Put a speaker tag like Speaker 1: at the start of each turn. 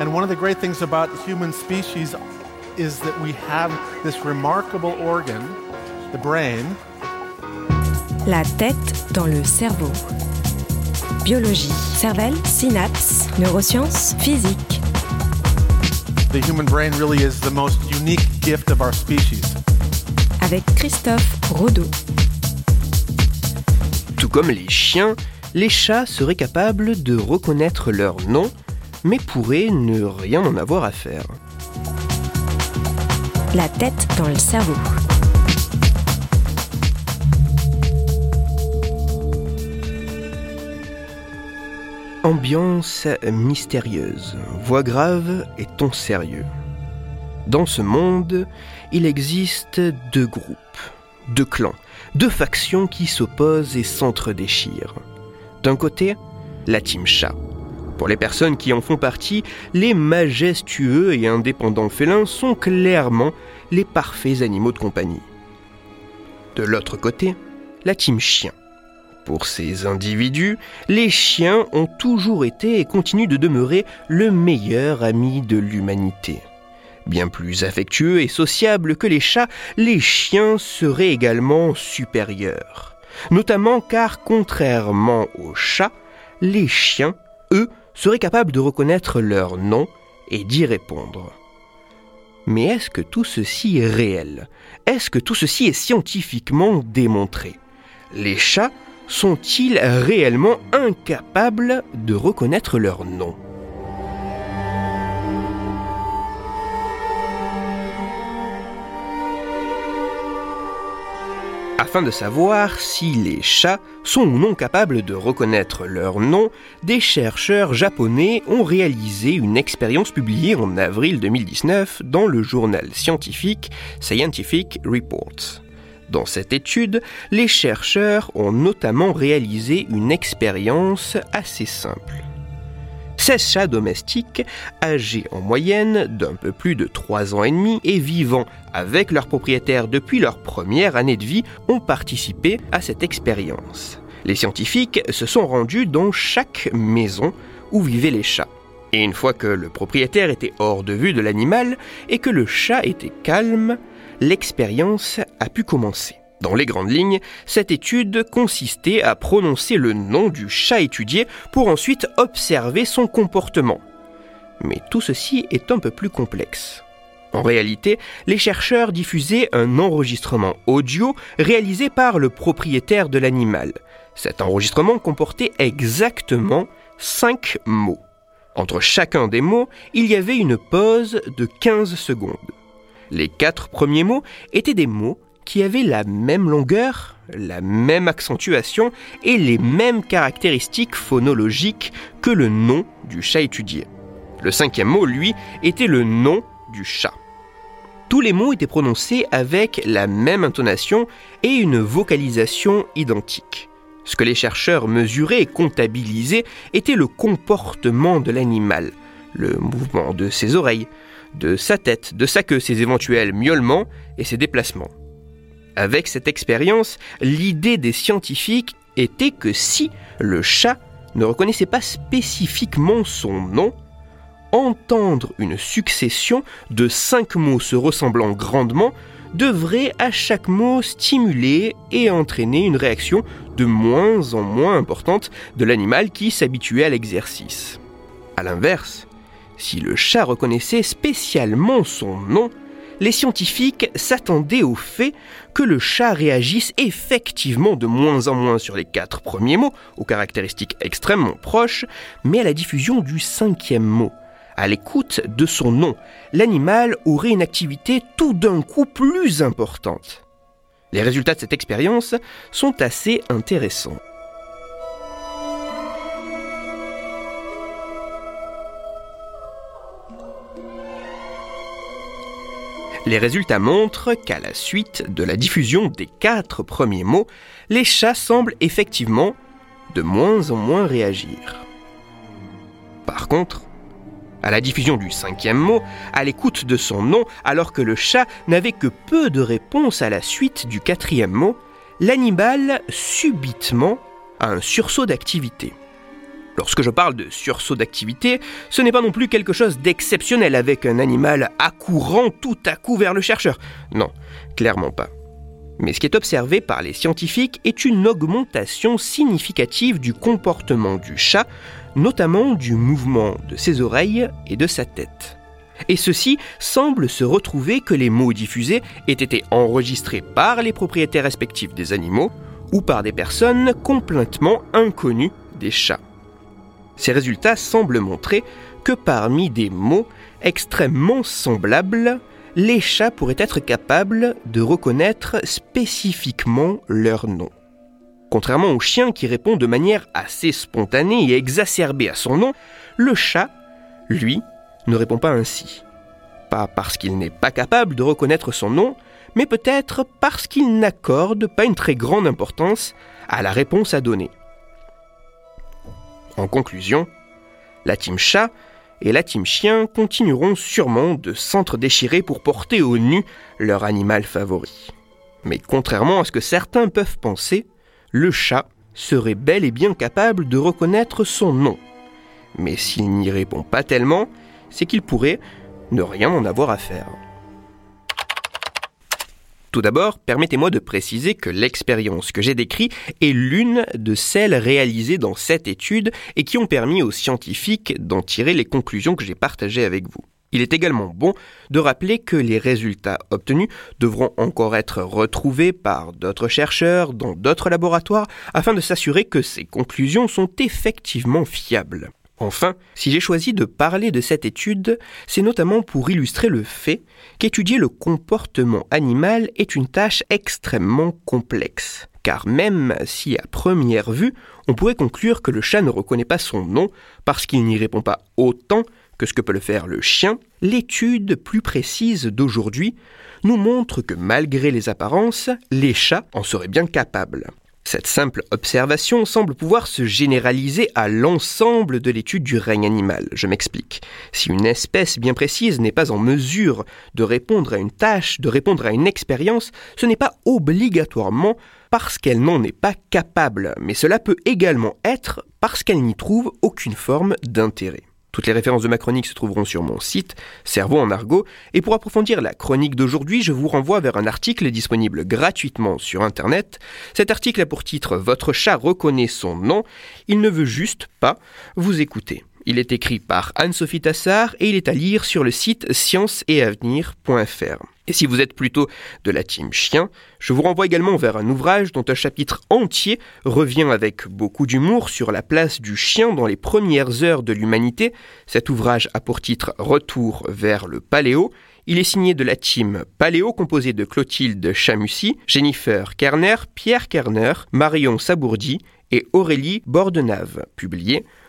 Speaker 1: And one of the great things about human species is that we have this remarkable organ, the brain.
Speaker 2: La tête dans le cerveau. Biologie, cervelle, synapses, neurosciences, physique.
Speaker 1: The human brain really is the most unique gift of our species.
Speaker 2: Avec Christophe Rodeau.
Speaker 3: Tout comme les chiens, les chats seraient capables de reconnaître leur nom, mais pourraient ne rien en avoir à faire.
Speaker 2: La tête dans le cerveau.
Speaker 3: Ambiance mystérieuse, voix grave et ton sérieux. Dans ce monde, il existe deux groupes, deux clans, deux factions qui s'opposent et s'entre-déchirent. D'un côté, la team chat. Pour les personnes qui en font partie, les majestueux et indépendants félins sont clairement les parfaits animaux de compagnie. De l'autre côté, la team chien. Pour ces individus, les chiens ont toujours été et continuent de demeurer le meilleur ami de l'humanité. Bien plus affectueux et sociables que les chats, les chiens seraient également supérieurs. Notamment car, contrairement aux chats, les chiens, eux, seraient capables de reconnaître leur nom et d'y répondre. Mais est-ce que tout ceci est réel? Est-ce que tout ceci est scientifiquement démontré? Les chats sont-ils réellement incapables de reconnaître leur nom? Afin de savoir si les chats sont ou non capables de reconnaître leur nom, des chercheurs japonais ont réalisé une expérience publiée en avril 2019 dans le journal scientifique Scientific Reports. Dans cette étude, les chercheurs ont notamment réalisé une expérience assez simple. 16 chats domestiques, âgés en moyenne d'un peu plus de 3 ans et demi et vivant avec leur propriétaire depuis leur première année de vie, ont participé à cette expérience. Les scientifiques se sont rendus dans chaque maison où vivaient les chats. Et une fois que le propriétaire était hors de vue de l'animal et que le chat était calme, l'expérience a pu commencer. Dans les grandes lignes, cette étude consistait à prononcer le nom du chat étudié pour ensuite observer son comportement. Mais tout ceci est un peu plus complexe. En réalité, les chercheurs diffusaient un enregistrement audio réalisé par le propriétaire de l'animal. Cet enregistrement comportait exactement 5 mots. Entre chacun des mots, il y avait une pause de 15 secondes. Les quatre premiers mots étaient des mots qui avaient la même longueur, la même accentuation et les mêmes caractéristiques phonologiques que le nom du chat étudié. Le cinquième mot, lui, était le nom du chat. Tous les mots étaient prononcés avec la même intonation et une vocalisation identique. Ce que les chercheurs mesuraient et comptabilisaient était le comportement de l'animal, le mouvement de ses oreilles, de sa tête, de sa queue, ses éventuels miaulements et ses déplacements. Avec cette expérience, l'idée des scientifiques était que si le chat ne reconnaissait pas spécifiquement son nom, entendre une succession de cinq mots se ressemblant grandement devrait à chaque mot stimuler et entraîner une réaction de moins en moins importante de l'animal qui s'habituait à l'exercice. A l'inverse, si le chat reconnaissait spécialement son nom, les scientifiques s'attendaient au fait que le chat réagisse effectivement de moins en moins sur les quatre premiers mots, aux caractéristiques extrêmement proches, mais à la diffusion du cinquième mot. À l'écoute de son nom, l'animal aurait une activité tout d'un coup plus importante. Les résultats de cette expérience sont assez intéressants. Les résultats montrent qu'à la suite de la diffusion des quatre premiers mots, les chats semblent effectivement de moins en moins réagir. Par contre, à la diffusion du cinquième mot, à l'écoute de son nom, alors que le chat n'avait que peu de réponses à la suite du quatrième mot, l'animal subitement a un sursaut d'activité. Lorsque je parle de sursaut d'activité, ce n'est pas non plus quelque chose d'exceptionnel avec un animal accourant tout à coup vers le chercheur. Non, clairement pas. Mais ce qui est observé par les scientifiques est une augmentation significative du comportement du chat, notamment du mouvement de ses oreilles et de sa tête. Et ceci semble se retrouver que les mots diffusés aient été enregistrés par les propriétaires respectifs des animaux ou par des personnes complètement inconnues des chats. Ces résultats semblent montrer que parmi des mots extrêmement semblables, les chats pourraient être capables de reconnaître spécifiquement leur nom. Contrairement au chien qui répond de manière assez spontanée et exacerbée à son nom, le chat, lui, ne répond pas ainsi. Pas parce qu'il n'est pas capable de reconnaître son nom, mais peut-être parce qu'il n'accorde pas une très grande importance à la réponse à donner. En conclusion, la team chat et la team chien continueront sûrement de s'entre-déchirer pour porter au nu leur animal favori. Mais contrairement à ce que certains peuvent penser, le chat serait bel et bien capable de reconnaître son nom. Mais s'il n'y répond pas tellement, c'est qu'il pourrait ne rien en avoir à faire. Tout d'abord, permettez-moi de préciser que l'expérience que j'ai décrite est l'une de celles réalisées dans cette étude et qui ont permis aux scientifiques d'en tirer les conclusions que j'ai partagées avec vous. Il est également bon de rappeler que les résultats obtenus devront encore être retrouvés par d'autres chercheurs dans d'autres laboratoires afin de s'assurer que ces conclusions sont effectivement fiables. Enfin, si j'ai choisi de parler de cette étude, c'est notamment pour illustrer le fait qu'étudier le comportement animal est une tâche extrêmement complexe. Car même si à première vue, on pourrait conclure que le chat ne reconnaît pas son nom parce qu'il n'y répond pas autant que ce que peut le faire le chien, l'étude plus précise d'aujourd'hui nous montre que malgré les apparences, les chats en seraient bien capables. Cette simple observation semble pouvoir se généraliser à l'ensemble de l'étude du règne animal. Je m'explique. Si une espèce bien précise n'est pas en mesure de répondre à une tâche, de répondre à une expérience, ce n'est pas obligatoirement parce qu'elle n'en est pas capable, mais cela peut également être parce qu'elle n'y trouve aucune forme d'intérêt. Toutes les références de ma chronique se trouveront sur mon site, Cerveau en argot, et pour approfondir la chronique d'aujourd'hui, je vous renvoie vers un article disponible gratuitement sur Internet. Cet article a pour titre Votre chat reconnaît son nom, il ne veut juste pas vous écouter. Il est écrit par Anne-Sophie Tassard et il est à lire sur le site scienceetavenir.fr. Et si vous êtes plutôt de la team chien, je vous renvoie également vers un ouvrage dont un chapitre entier revient avec beaucoup d'humour sur la place du chien dans les premières heures de l'humanité. Cet ouvrage a pour titre Retour vers le Paléo. Il est signé de la team Paléo composée de Clotilde Chamussy, Jennifer Kerner, Pierre Kerner, Marion Sabourdi et Aurélie Bordenave, publié